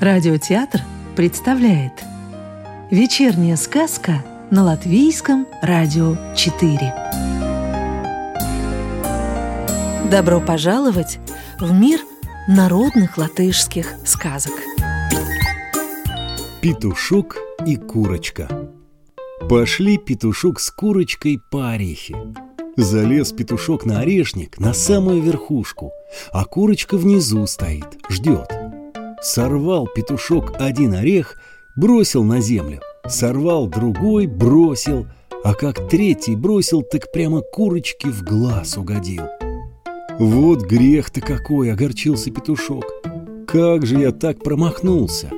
Радиотеатр представляет Вечерняя сказка на Латвийском радио 4 Добро пожаловать в мир народных латышских сказок. Петушок и курочка Пошли петушок с курочкой по орехи Залез петушок на орешник на самую верхушку А курочка внизу стоит, ждет Сорвал петушок один орех, бросил на землю. Сорвал другой, бросил. А как третий бросил, так прямо курочке в глаз угодил. Вот грех-то какой, огорчился петушок. Как же я так промахнулся?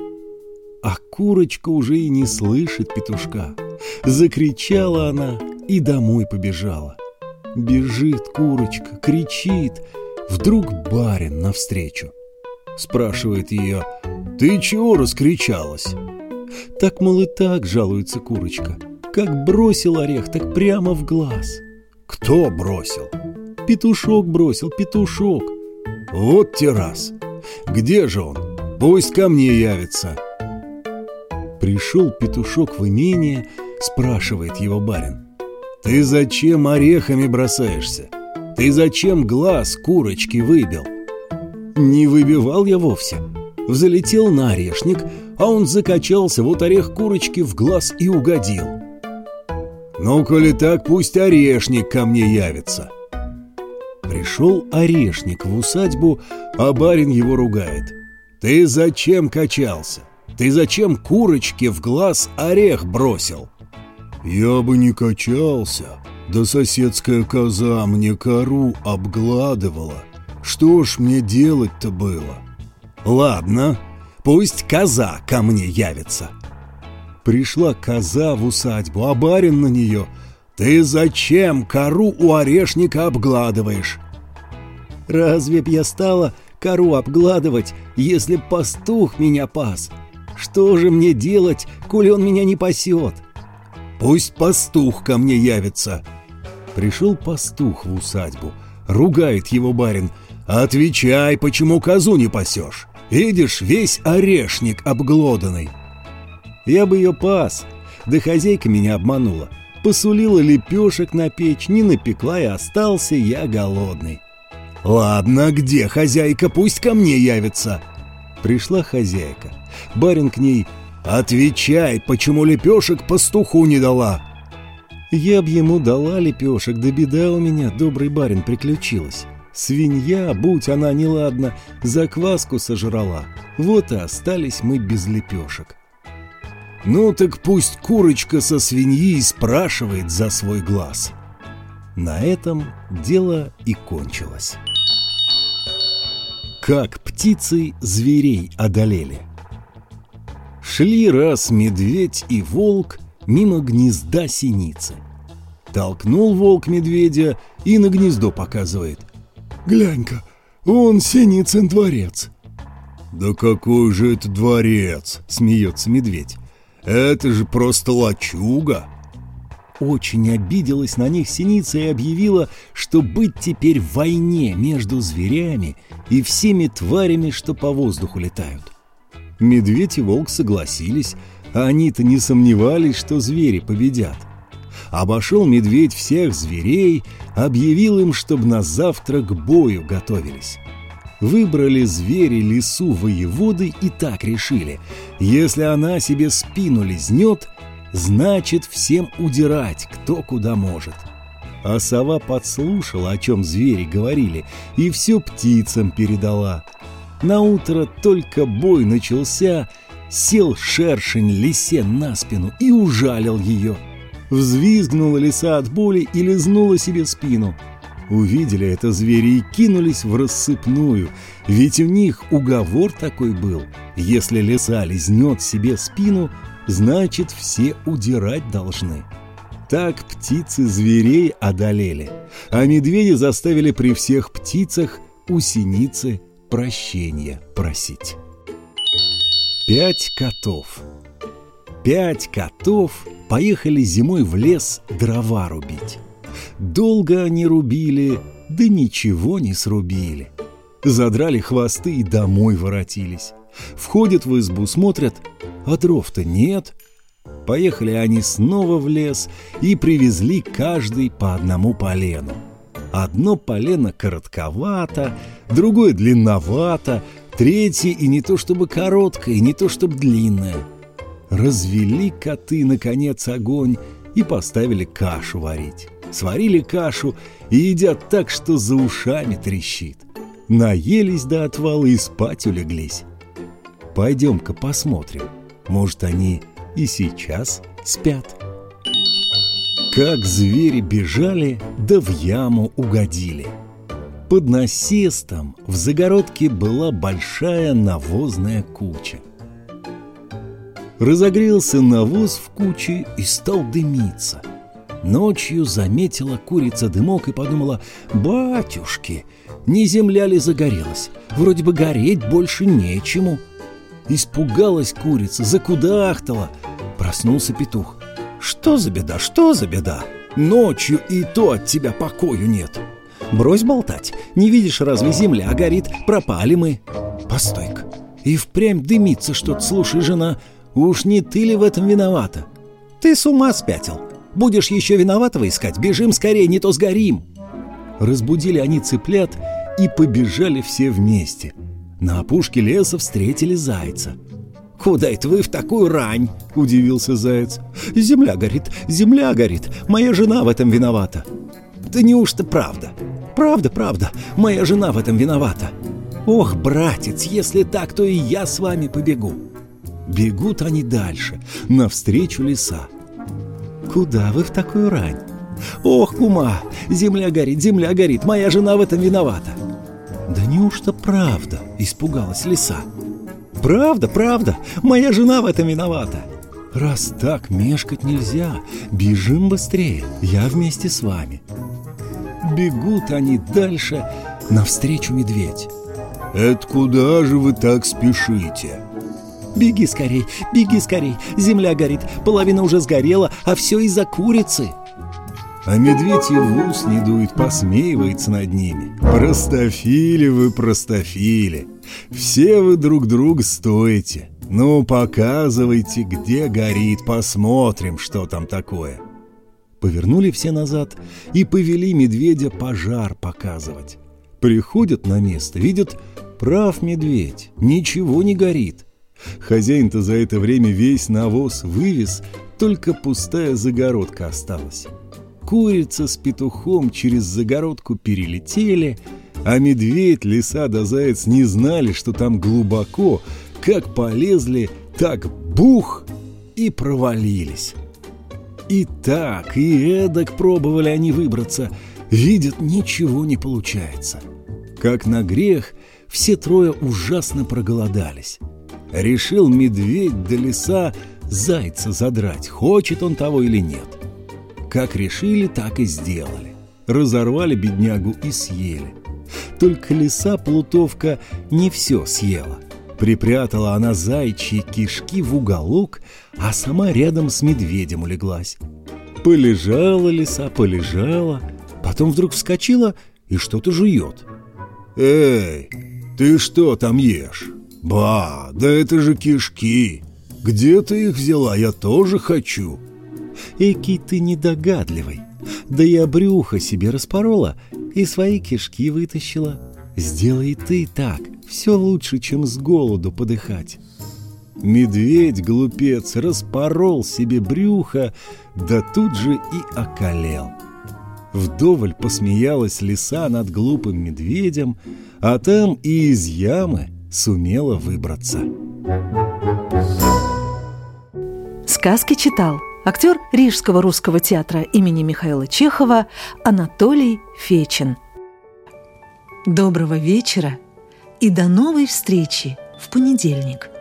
А курочка уже и не слышит петушка. Закричала она и домой побежала. Бежит курочка, кричит. Вдруг барин навстречу. Спрашивает ее, ты чего раскричалась? Так, мол, и так жалуется курочка. Как бросил орех, так прямо в глаз. Кто бросил? Петушок бросил, петушок. Вот те раз. Где же он? Пусть ко мне явится. Пришел петушок в имение, спрашивает его барин. Ты зачем орехами бросаешься? Ты зачем глаз курочки выбил? Не выбивал я вовсе. Взлетел на орешник, а он закачался, вот орех курочки в глаз и угодил. Ну, коли так, пусть орешник ко мне явится. Пришел орешник в усадьбу, а барин его ругает. Ты зачем качался? Ты зачем курочке в глаз орех бросил? Я бы не качался, да соседская коза мне кору обгладывала — что ж мне делать-то было? Ладно, пусть коза ко мне явится. Пришла коза в усадьбу, а барин на нее. Ты зачем кору у орешника обгладываешь? Разве б я стала кору обгладывать, если пастух меня пас? Что же мне делать, коли он меня не пасет? Пусть пастух ко мне явится. Пришел пастух в усадьбу, ругает его барин — «Отвечай, почему козу не пасешь? Видишь, весь орешник обглоданный». Я бы ее пас, да хозяйка меня обманула. Посулила лепешек на печь, не напекла и остался я голодный. «Ладно, где хозяйка? Пусть ко мне явится!» Пришла хозяйка. Барин к ней «Отвечай, почему лепешек пастуху не дала?» Я б ему дала лепешек, да беда у меня, добрый барин, приключилась. Свинья, будь она неладна, закваску сожрала. Вот и остались мы без лепешек. Ну так пусть курочка со свиньи спрашивает за свой глаз. На этом дело и кончилось. Как птицы зверей одолели. Шли раз медведь и волк мимо гнезда синицы. Толкнул волк медведя и на гнездо показывает – Глянь-ка, он Синицын дворец. Да какой же это дворец, смеется медведь. Это же просто лачуга. Очень обиделась на них синица и объявила, что быть теперь в войне между зверями и всеми тварями, что по воздуху летают. Медведь и волк согласились, а они-то не сомневались, что звери победят. Обошел медведь всех зверей, объявил им, чтобы на завтра к бою готовились. Выбрали звери лесу воеводы и так решили. Если она себе спину лизнет, значит всем удирать, кто куда может. А сова подслушала, о чем звери говорили, и все птицам передала. На утро только бой начался, сел шершень лисе на спину и ужалил ее – Взвизгнула лиса от боли и лизнула себе спину. Увидели это звери и кинулись в рассыпную, ведь у них уговор такой был. Если лиса лизнет себе спину, значит все удирать должны. Так птицы зверей одолели, а медведи заставили при всех птицах у синицы прощения просить. Пять котов Пять котов поехали зимой в лес дрова рубить. Долго они рубили, да ничего не срубили. Задрали хвосты и домой воротились. Входят в избу, смотрят, а дров-то нет. Поехали они снова в лес и привезли каждый по одному полену. Одно полено коротковато, другое длинновато, третье и не то чтобы короткое, и не то чтобы длинное. Развели коты, наконец, огонь и поставили кашу варить. Сварили кашу и едят так, что за ушами трещит. Наелись до отвала и спать улеглись. Пойдем-ка посмотрим, может, они и сейчас спят. Как звери бежали, да в яму угодили. Под насестом в загородке была большая навозная куча. Разогрелся навоз в куче и стал дымиться. Ночью заметила курица дымок и подумала, «Батюшки, не земля ли загорелась? Вроде бы гореть больше нечему». Испугалась курица, закудахтала. Проснулся петух. Что за беда, что за беда? Ночью и то от тебя покою нет. Брось болтать. Не видишь, разве земля горит? Пропали мы. Постой-ка. И впрямь дымится что-то. Слушай, жена, уж не ты ли в этом виновата? Ты с ума спятил. Будешь еще виноватого искать? Бежим скорее, не то сгорим. Разбудили они цыплят и побежали все вместе. На опушке леса встретили зайца. «Куда это вы в такую рань?» – удивился заяц. «Земля горит, земля горит, моя жена в этом виновата». «Да неужто правда?» «Правда, правда, моя жена в этом виновата». «Ох, братец, если так, то и я с вами побегу». Бегут они дальше, навстречу леса. «Куда вы в такую рань?» «Ох, кума, земля горит, земля горит, моя жена в этом виновата». «Да неужто правда?» – испугалась лиса. Правда, правда, моя жена в этом виновата. Раз так мешкать нельзя, бежим быстрее, я вместе с вами. Бегут они дальше, навстречу медведь. «Это куда же вы так спешите?» «Беги скорей, беги скорей, земля горит, половина уже сгорела, а все из-за курицы!» А медведь и в ус не дует, посмеивается над ними. «Простофили вы, простофили! Все вы друг друга стоите. Ну, показывайте, где горит, посмотрим, что там такое». Повернули все назад и повели медведя пожар показывать. Приходят на место, видят, прав медведь, ничего не горит. Хозяин-то за это время весь навоз вывез, только пустая загородка осталась. Курица с петухом через загородку перелетели, а медведь, лиса да заяц не знали, что там глубоко, как полезли, так бух и провалились. И так, и эдак пробовали они выбраться, видят, ничего не получается. Как на грех, все трое ужасно проголодались. Решил медведь до лиса зайца задрать, хочет он того или нет. Как решили, так и сделали. Разорвали беднягу и съели. Только лиса плутовка не все съела. Припрятала она зайчьи кишки в уголок, а сама рядом с медведем улеглась. Полежала лиса, полежала, потом вдруг вскочила и что-то жует. «Эй, ты что там ешь? Ба, да это же кишки! Где ты их взяла? Я тоже хочу!» Экий ты недогадливый. Да я брюхо себе распорола и свои кишки вытащила. Сделай ты так, все лучше, чем с голоду подыхать. Медведь, глупец, распорол себе брюхо, да тут же и околел. Вдоволь посмеялась лиса над глупым медведем, а там и из ямы сумела выбраться. Сказки читал актер Рижского русского театра имени Михаила Чехова Анатолий Фечин. Доброго вечера и до новой встречи в понедельник.